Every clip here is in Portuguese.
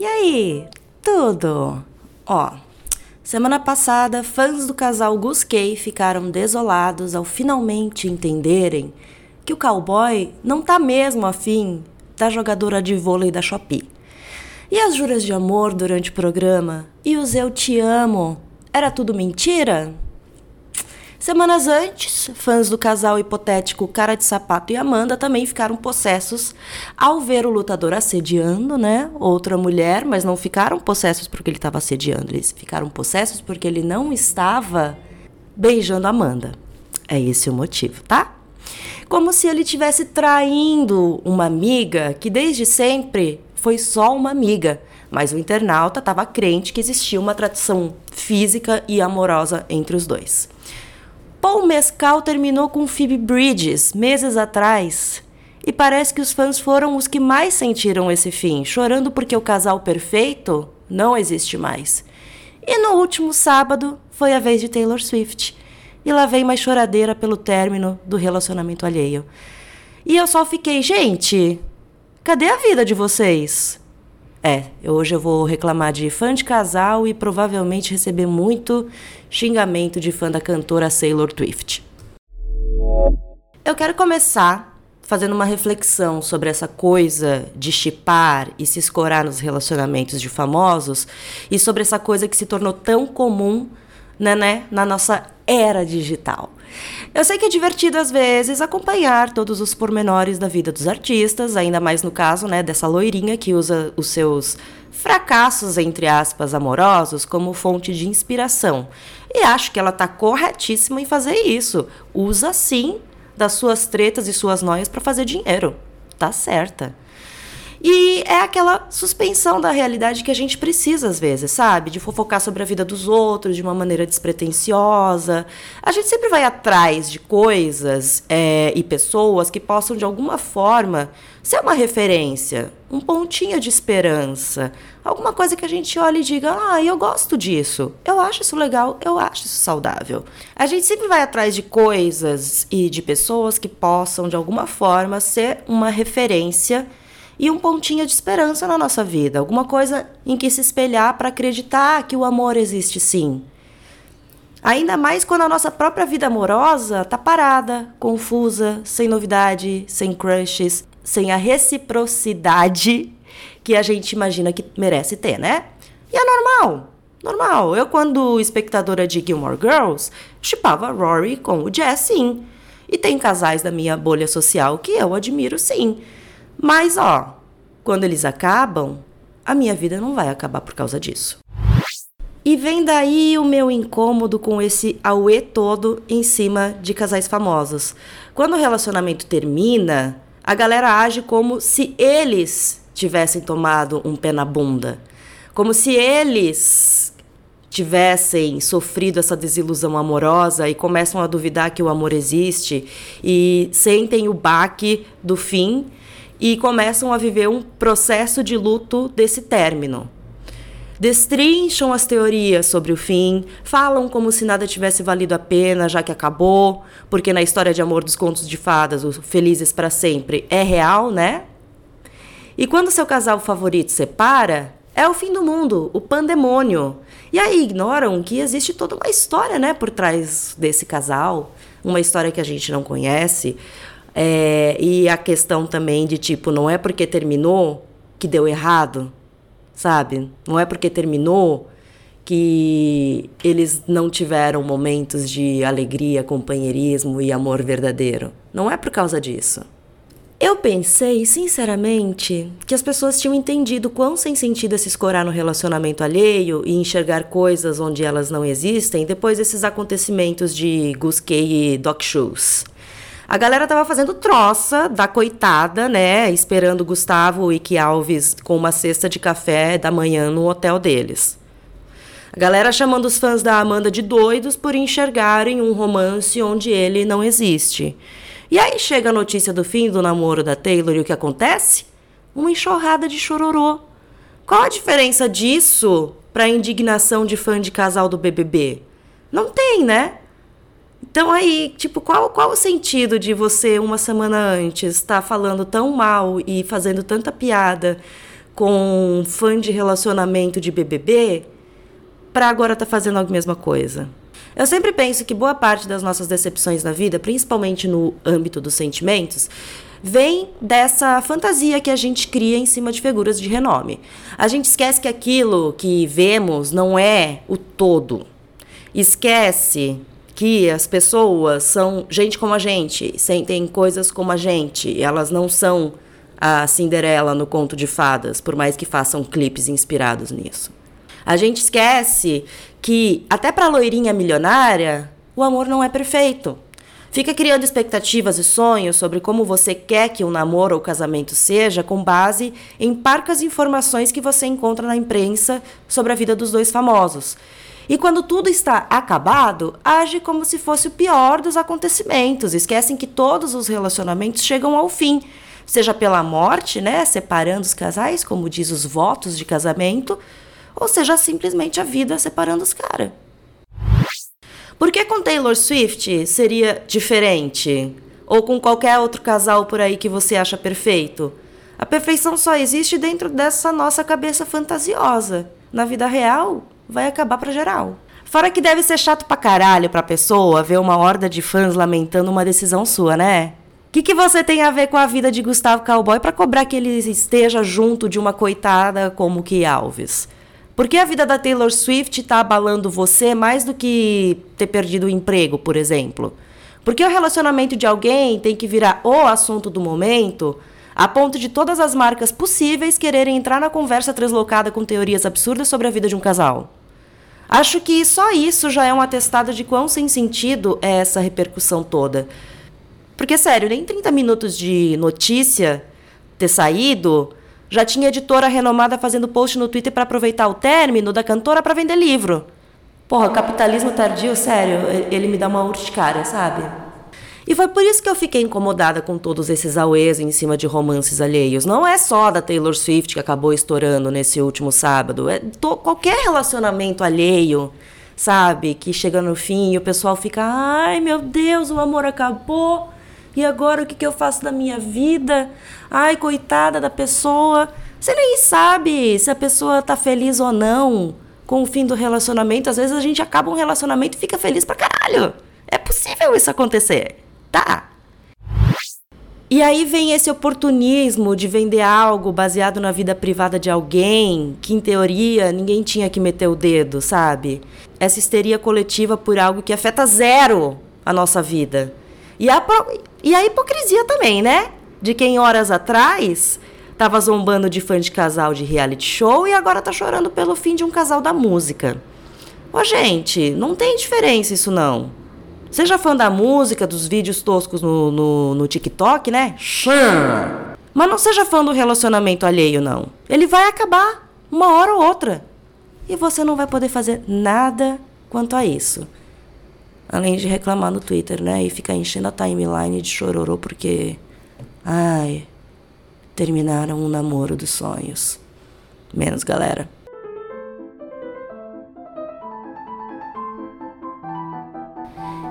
E aí, tudo? Ó, Semana passada, fãs do casal Gusquei ficaram desolados ao finalmente entenderem que o cowboy não tá mesmo afim da jogadora de vôlei da Shopee. E as juras de amor durante o programa e os eu te amo era tudo mentira? Semanas antes, fãs do casal hipotético Cara de Sapato e Amanda também ficaram possessos ao ver o lutador assediando, né? Outra mulher, mas não ficaram possessos porque ele estava assediando, eles ficaram possessos porque ele não estava beijando Amanda. É esse o motivo, tá? Como se ele tivesse traindo uma amiga que desde sempre foi só uma amiga, mas o internauta estava crente que existia uma tradição física e amorosa entre os dois. Paul Mescal terminou com Phoebe Bridges meses atrás. E parece que os fãs foram os que mais sentiram esse fim, chorando porque o casal perfeito não existe mais. E no último sábado foi a vez de Taylor Swift. E lá vem mais choradeira pelo término do relacionamento alheio. E eu só fiquei, gente, cadê a vida de vocês? É, hoje eu vou reclamar de fã de casal e provavelmente receber muito xingamento de fã da cantora Sailor Swift. Eu quero começar fazendo uma reflexão sobre essa coisa de chipar e se escorar nos relacionamentos de famosos e sobre essa coisa que se tornou tão comum né, né, na nossa era digital. Eu sei que é divertido às vezes acompanhar todos os pormenores da vida dos artistas, ainda mais no caso, né, dessa loirinha que usa os seus fracassos entre aspas amorosos como fonte de inspiração. E acho que ela está corretíssima em fazer isso. Usa sim das suas tretas e suas noias para fazer dinheiro. Tá certa. E é aquela suspensão da realidade que a gente precisa às vezes, sabe? De fofocar sobre a vida dos outros de uma maneira despretensiosa. A gente sempre vai atrás de coisas é, e pessoas que possam, de alguma forma, ser uma referência, um pontinho de esperança. Alguma coisa que a gente olhe e diga: ah, eu gosto disso, eu acho isso legal, eu acho isso saudável. A gente sempre vai atrás de coisas e de pessoas que possam, de alguma forma, ser uma referência e um pontinho de esperança na nossa vida, alguma coisa em que se espelhar para acreditar que o amor existe sim. Ainda mais quando a nossa própria vida amorosa tá parada, confusa, sem novidade, sem crushes, sem a reciprocidade que a gente imagina que merece ter, né? E é normal. Normal. Eu, quando espectadora de Gilmore Girls, chipava Rory com o Jess, sim. E tem casais da minha bolha social que eu admiro, sim. Mas, ó, quando eles acabam, a minha vida não vai acabar por causa disso. E vem daí o meu incômodo com esse auê todo em cima de casais famosos. Quando o relacionamento termina, a galera age como se eles tivessem tomado um pé na bunda. Como se eles tivessem sofrido essa desilusão amorosa e começam a duvidar que o amor existe e sentem o baque do fim e começam a viver um processo de luto desse término. Destrincham as teorias sobre o fim, falam como se nada tivesse valido a pena já que acabou, porque na história de amor dos contos de fadas, o Felizes para Sempre é real, né? E quando seu casal favorito separa, é o fim do mundo, o pandemônio. E aí ignoram que existe toda uma história, né, por trás desse casal, uma história que a gente não conhece, é, e a questão também de tipo, não é porque terminou que deu errado, sabe? Não é porque terminou que eles não tiveram momentos de alegria, companheirismo e amor verdadeiro. Não é por causa disso. Eu pensei, sinceramente, que as pessoas tinham entendido quão sem sentido é se escorar no relacionamento alheio e enxergar coisas onde elas não existem depois desses acontecimentos de Gus Kay e Doc Shoes. A galera tava fazendo troça da coitada, né? Esperando Gustavo e que Alves com uma cesta de café da manhã no hotel deles. A galera chamando os fãs da Amanda de doidos por enxergarem um romance onde ele não existe. E aí chega a notícia do fim do namoro da Taylor e o que acontece? Uma enxurrada de chororô. Qual a diferença disso para a indignação de fã de casal do BBB? Não tem, né? Então aí, tipo, qual, qual o sentido de você uma semana antes estar tá falando tão mal e fazendo tanta piada com um fã de relacionamento de BBB para agora estar tá fazendo a mesma coisa? Eu sempre penso que boa parte das nossas decepções na vida, principalmente no âmbito dos sentimentos, vem dessa fantasia que a gente cria em cima de figuras de renome. A gente esquece que aquilo que vemos não é o todo. Esquece que as pessoas são gente como a gente, sentem coisas como a gente, elas não são a Cinderela no conto de fadas, por mais que façam clipes inspirados nisso. A gente esquece que até para loirinha milionária, o amor não é perfeito. Fica criando expectativas e sonhos sobre como você quer que um namoro ou casamento seja, com base em parcas informações que você encontra na imprensa sobre a vida dos dois famosos. E quando tudo está acabado, age como se fosse o pior dos acontecimentos. Esquecem que todos os relacionamentos chegam ao fim, seja pela morte, né, separando os casais, como diz os votos de casamento, ou seja simplesmente a vida separando os caras. Por que com Taylor Swift seria diferente? Ou com qualquer outro casal por aí que você acha perfeito? A perfeição só existe dentro dessa nossa cabeça fantasiosa. Na vida real, vai acabar para geral. Fora que deve ser chato pra caralho pra pessoa ver uma horda de fãs lamentando uma decisão sua, né? O que, que você tem a ver com a vida de Gustavo Cowboy para cobrar que ele esteja junto de uma coitada como que Alves? Por que a vida da Taylor Swift tá abalando você mais do que ter perdido o emprego, por exemplo? Por que o relacionamento de alguém tem que virar o assunto do momento a ponto de todas as marcas possíveis quererem entrar na conversa translocada com teorias absurdas sobre a vida de um casal? Acho que só isso já é um atestado de quão sem sentido é essa repercussão toda. Porque, sério, nem 30 minutos de notícia ter saído, já tinha editora renomada fazendo post no Twitter para aproveitar o término da cantora para vender livro. Porra, capitalismo tardio, sério, ele me dá uma urticária, sabe? E foi por isso que eu fiquei incomodada com todos esses auês em cima de romances alheios. Não é só da Taylor Swift que acabou estourando nesse último sábado. É to, qualquer relacionamento alheio, sabe? Que chega no fim e o pessoal fica: ai meu Deus, o amor acabou. E agora o que, que eu faço da minha vida? Ai, coitada da pessoa. Você nem sabe se a pessoa tá feliz ou não com o fim do relacionamento. Às vezes a gente acaba um relacionamento e fica feliz pra caralho. É possível isso acontecer. Tá. E aí vem esse oportunismo de vender algo baseado na vida privada de alguém, que em teoria ninguém tinha que meter o dedo, sabe? Essa histeria coletiva por algo que afeta zero a nossa vida. E a, e a hipocrisia também, né? De quem horas atrás tava zombando de fã de casal de reality show e agora tá chorando pelo fim de um casal da música. Ô, gente, não tem diferença isso não. Seja fã da música, dos vídeos toscos no, no, no TikTok, né? Mas não seja fã do relacionamento alheio, não. Ele vai acabar uma hora ou outra. E você não vai poder fazer nada quanto a isso. Além de reclamar no Twitter, né? E ficar enchendo a timeline de chororô porque. Ai. Terminaram um namoro dos sonhos. Menos, galera.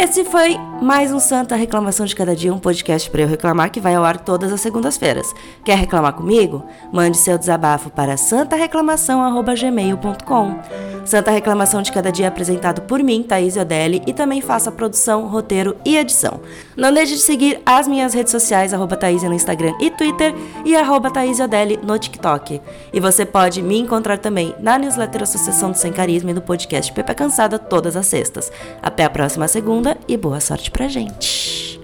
Esse foi mais um Santa Reclamação de Cada Dia, um podcast para eu reclamar que vai ao ar todas as segundas-feiras. Quer reclamar comigo? Mande seu desabafo para santareclamação@gmail.com. Santa Reclamação de Cada Dia é apresentado por mim, Thaís Odelli, e também faço a produção, roteiro e edição. Não deixe de seguir as minhas redes sociais, arroba Thaís no Instagram e Twitter e arroba Thaís Odelli no TikTok. E você pode me encontrar também na newsletter Associação do Sem Carisma e no podcast Pepe Cansada todas as sextas. Até a próxima segunda e boa sorte pra gente!